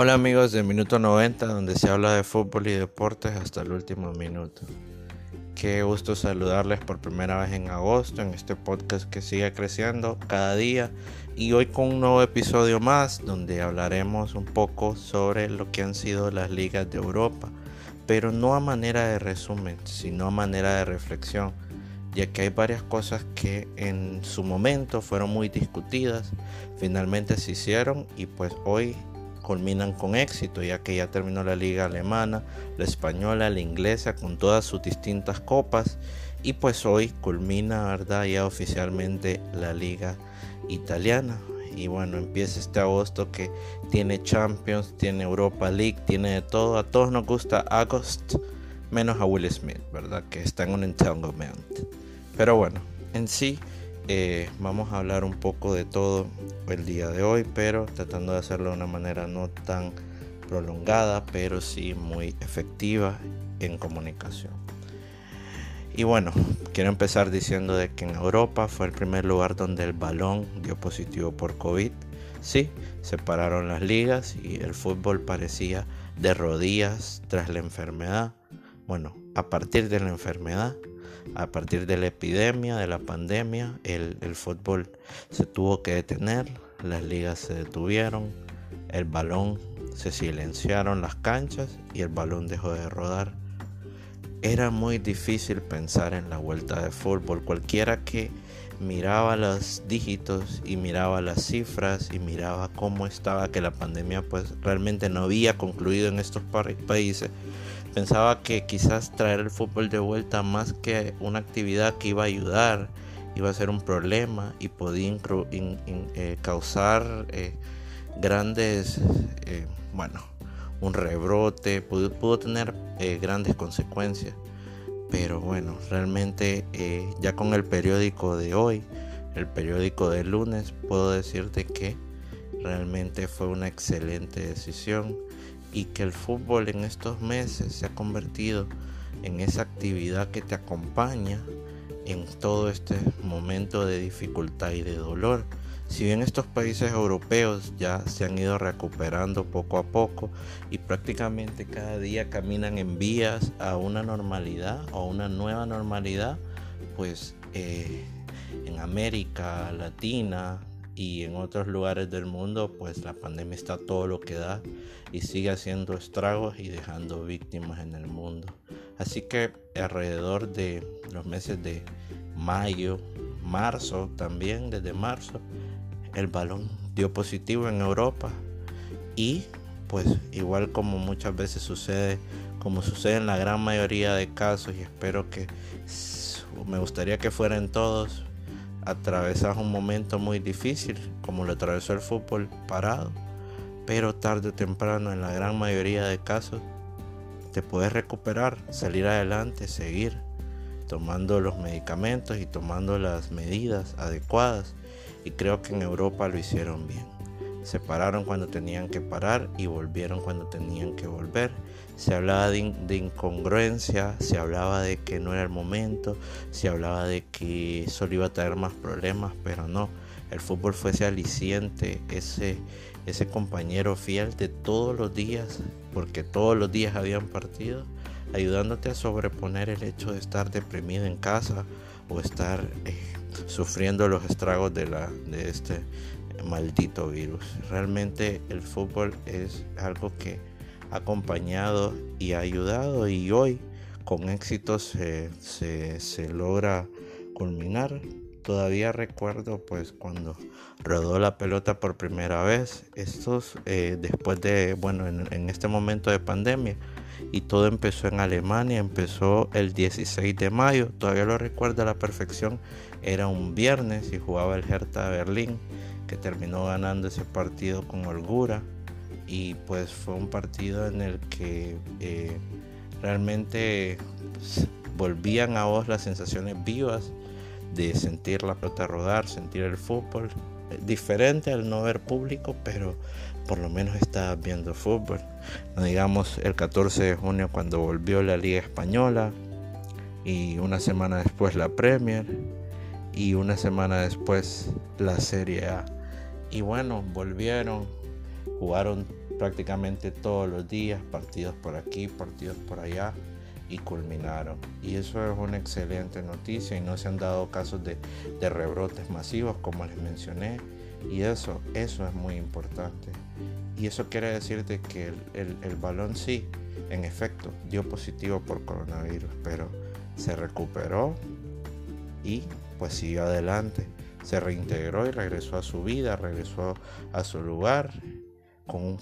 Hola amigos de Minuto 90, donde se habla de fútbol y deportes hasta el último minuto. Qué gusto saludarles por primera vez en agosto en este podcast que sigue creciendo cada día y hoy con un nuevo episodio más donde hablaremos un poco sobre lo que han sido las ligas de Europa, pero no a manera de resumen, sino a manera de reflexión, ya que hay varias cosas que en su momento fueron muy discutidas, finalmente se hicieron y pues hoy culminan con éxito, ya que ya terminó la liga alemana, la española, la inglesa, con todas sus distintas copas. Y pues hoy culmina, ¿verdad? Ya oficialmente la liga italiana. Y bueno, empieza este agosto que tiene Champions, tiene Europa League, tiene de todo. A todos nos gusta August, menos a Will Smith, ¿verdad? Que está en un entanglement. Pero bueno, en sí eh, vamos a hablar un poco de todo el día de hoy, pero tratando de hacerlo de una manera no tan prolongada, pero sí muy efectiva en comunicación. Y bueno, quiero empezar diciendo de que en Europa fue el primer lugar donde el balón dio positivo por COVID. Sí, separaron las ligas y el fútbol parecía de rodillas tras la enfermedad. Bueno, a partir de la enfermedad a partir de la epidemia, de la pandemia, el, fútbol se tuvo que detener, las ligas se detuvieron, el balón se silenciaron las canchas y el balón dejó de rodar. Era muy difícil pensar en la vuelta de fútbol. Cualquiera que miraba los dígitos y miraba las cifras y miraba cómo estaba que la pandemia pues realmente no había concluido en estos países Pensaba que quizás traer el fútbol de vuelta más que una actividad que iba a ayudar, iba a ser un problema y podía eh, causar eh, grandes, eh, bueno, un rebrote, pudo, pudo tener grandes consecuencias. Pero bueno, realmente ya con el periódico de hoy, el periódico de lunes, puedo decirte que realmente fue una excelente decisión y que el fútbol en estos meses se ha convertido en esa actividad que te acompaña en todo este momento de dificultad y de dolor. Si bien estos países europeos ya se han ido recuperando poco a poco y prácticamente cada día caminan en vías a una normalidad o una nueva normalidad, pues eh, en América Latina, y en otros lugares del mundo pues la pandemia está todo lo que da y sigue haciendo estragos y dejando víctimas en el mundo. Así que alrededor de los meses de mayo, marzo también, desde marzo, el balón dio positivo en Europa y pues igual como muchas veces sucede, como sucede en la gran mayoría de casos y espero que me gustaría que fueran todos, atravesas un momento muy difícil, como lo atravesó el fútbol parado, pero tarde o temprano, en la gran mayoría de casos, te puedes recuperar, salir adelante, seguir tomando los medicamentos y tomando las medidas adecuadas. Y creo que en Europa lo hicieron bien. Se pararon cuando tenían que parar y volvieron cuando tenían que volver. Se hablaba de, incongruencia, se hablaba de que no era el momento, se hablaba de que solo iba a traer más problemas, pero no. El fútbol fue ese aliciente, ese, ese compañero fiel de todos los días, porque todos los días habían partido, ayudándote a sobreponer el hecho de estar deprimido en casa o estar eh, sufriendo los estragos de, la, de este maldito virus. Realmente el fútbol es algo que ha acompañado y ha ayudado y hoy con éxito se, se, logra culminar. Todavía recuerdo pues cuando rodó la pelota por primera vez, estos eh, después de, bueno, en, este momento de pandemia, y todo empezó en Alemania, empezó el 16 de mayo, todavía lo recuerdo a la perfección, era un viernes y jugaba el Hertha Berlín que terminó ganando ese partido con holgura y pues fue un partido en el que eh, realmente pues, volvían a vos las sensaciones vivas de sentir la pelota rodar, sentir el fútbol, diferente al no ver público, pero por lo menos estabas viendo fútbol. Digamos el 14 de junio cuando volvió la Liga Española y una semana después la Premier y una semana después la Serie A. Y bueno, volvieron, jugaron prácticamente todos los días, partidos por aquí, partidos por allá, y culminaron. Y eso es una excelente noticia y no se han dado casos de, rebrotes masivos como les mencioné. Y eso, eso es muy importante. Y eso quiere decirte que el, el balón sí, en efecto, dio positivo por coronavirus, pero se recuperó y pues siguió adelante. Se reintegró y regresó a su vida, regresó a su lugar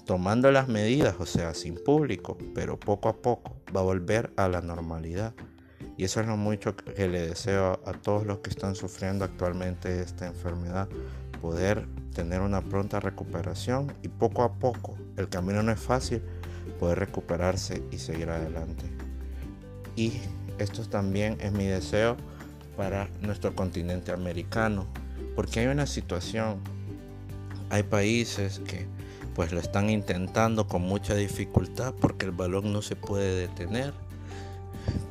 tomando las medidas, o sea, sin público, pero poco a poco va a volver a la normalidad. Y eso es lo mucho que le deseo a todos los que están sufriendo actualmente esta enfermedad, poder tener una pronta recuperación y poco a poco, el camino no es fácil, poder recuperarse y seguir adelante. Y esto también es mi deseo para nuestro continente americano, porque hay una situación, hay países que pues lo están intentando con mucha dificultad porque el balón no se puede detener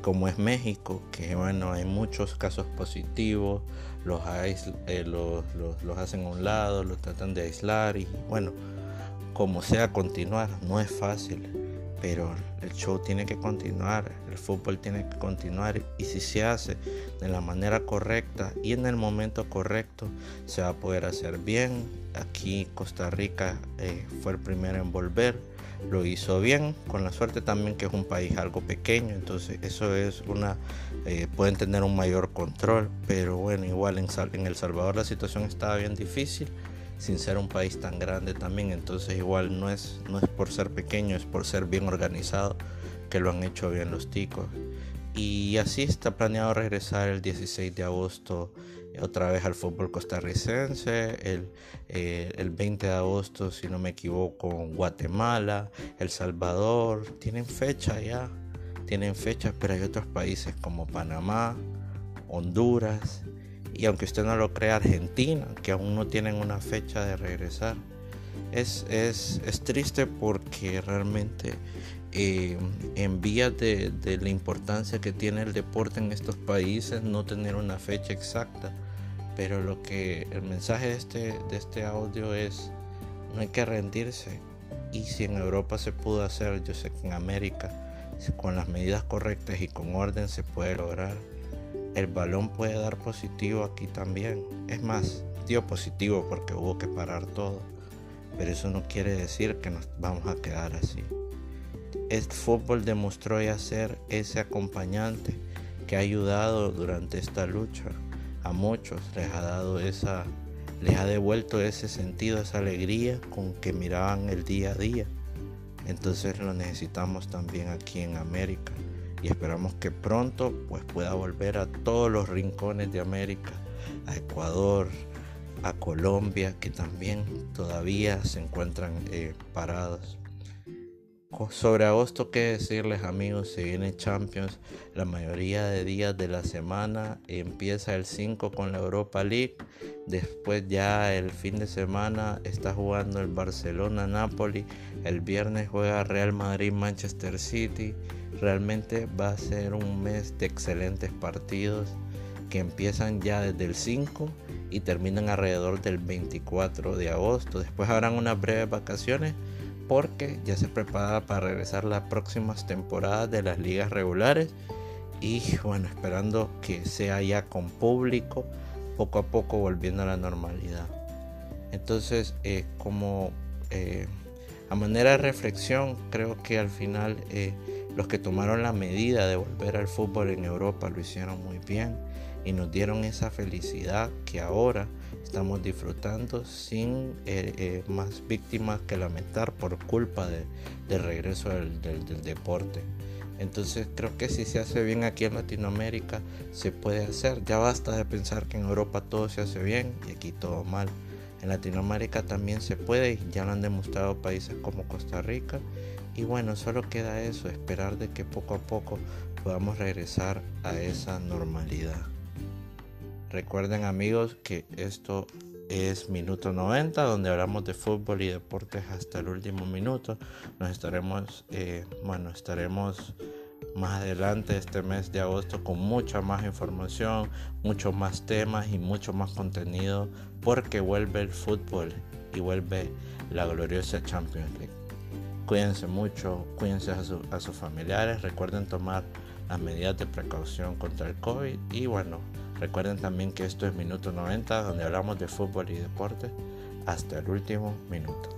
como es México, que bueno, hay muchos casos positivos, los, eh, los, los, hacen a un lado, los tratan de aislar y bueno, como sea continuar, no es fácil, pero el show tiene que continuar, el fútbol tiene que continuar y si se hace de la manera correcta y en el momento correcto, se va a poder hacer bien, Aquí Costa Rica eh, fue el primero en volver, lo hizo bien, con la suerte también que es un país algo pequeño, entonces eso es una, eh, pueden tener un mayor control, pero bueno, igual en, en El Salvador la situación estaba bien difícil, sin ser un país tan grande también, entonces igual no es, no es por ser pequeño, es por ser bien organizado, que lo han hecho bien los ticos. Y así está planeado regresar el 16 de agosto otra vez al fútbol costarricense, el, eh, el 20 de agosto, si no me equivoco, Guatemala, El Salvador, tienen fecha ya, tienen fecha, pero hay otros países como Panamá, Honduras y aunque usted no lo crea, Argentina, que aún no tienen una fecha de regresar. Es, es, es triste porque realmente eh, en vías de, de, la importancia que tiene el deporte en estos países, no tener una fecha exacta. Pero lo que el mensaje de este, de este audio es, no hay que rendirse. Y si en Europa se pudo hacer, yo sé que en América, con las medidas correctas y con orden se puede lograr. El balón puede dar positivo aquí también. Es más, dio positivo porque hubo que parar todo. Pero eso no quiere decir que nos vamos a quedar así. El fútbol demostró ya ser ese acompañante que ha ayudado durante esta lucha a muchos les ha dado esa, les ha devuelto ese sentido, esa alegría con que miraban el día a día. Entonces lo necesitamos también aquí en América y esperamos que pronto pues pueda volver a todos los rincones de América, a Ecuador, a Colombia, que también todavía se encuentran eh, parados. Sobre agosto, qué decirles amigos, se viene Champions, la mayoría de días de la semana empieza el 5 con la Europa League, después ya el fin de semana está jugando el Barcelona-Napoli, el viernes juega Real Madrid-Manchester City, realmente va a ser un mes de excelentes partidos que empiezan ya desde el 5 y terminan alrededor del 24 de agosto, después habrán unas breves vacaciones porque ya se prepara para regresar las próximas temporadas de las ligas regulares y bueno, esperando que sea ya con público, poco a poco volviendo a la normalidad. Entonces, eh, como eh, a manera de reflexión, creo que al final eh, los que tomaron la medida de volver al fútbol en Europa lo hicieron muy bien y nos dieron esa felicidad que ahora estamos disfrutando sin eh, eh, más víctimas que lamentar por culpa de, del regreso del, del, deporte. Entonces creo que si se hace bien aquí en Latinoamérica, se puede hacer. Ya basta de pensar que en Europa todo se hace bien y aquí todo mal. En Latinoamérica también se puede y ya lo han demostrado países como Costa Rica. Y bueno, solo queda eso, esperar de que poco a poco podamos regresar a esa normalidad. Recuerden amigos que esto es minuto 90 donde hablamos de fútbol y deportes hasta el último minuto. Nos estaremos, eh, bueno, estaremos más adelante este mes de agosto con mucha más información, muchos más temas y mucho más contenido porque vuelve el fútbol y vuelve la gloriosa Champions League. Cuídense mucho, cuídense a, sus familiares, recuerden tomar las medidas de precaución contra el COVID y bueno, recuerden también que esto es Minuto 90 donde hablamos de fútbol y deporte hasta el último minuto.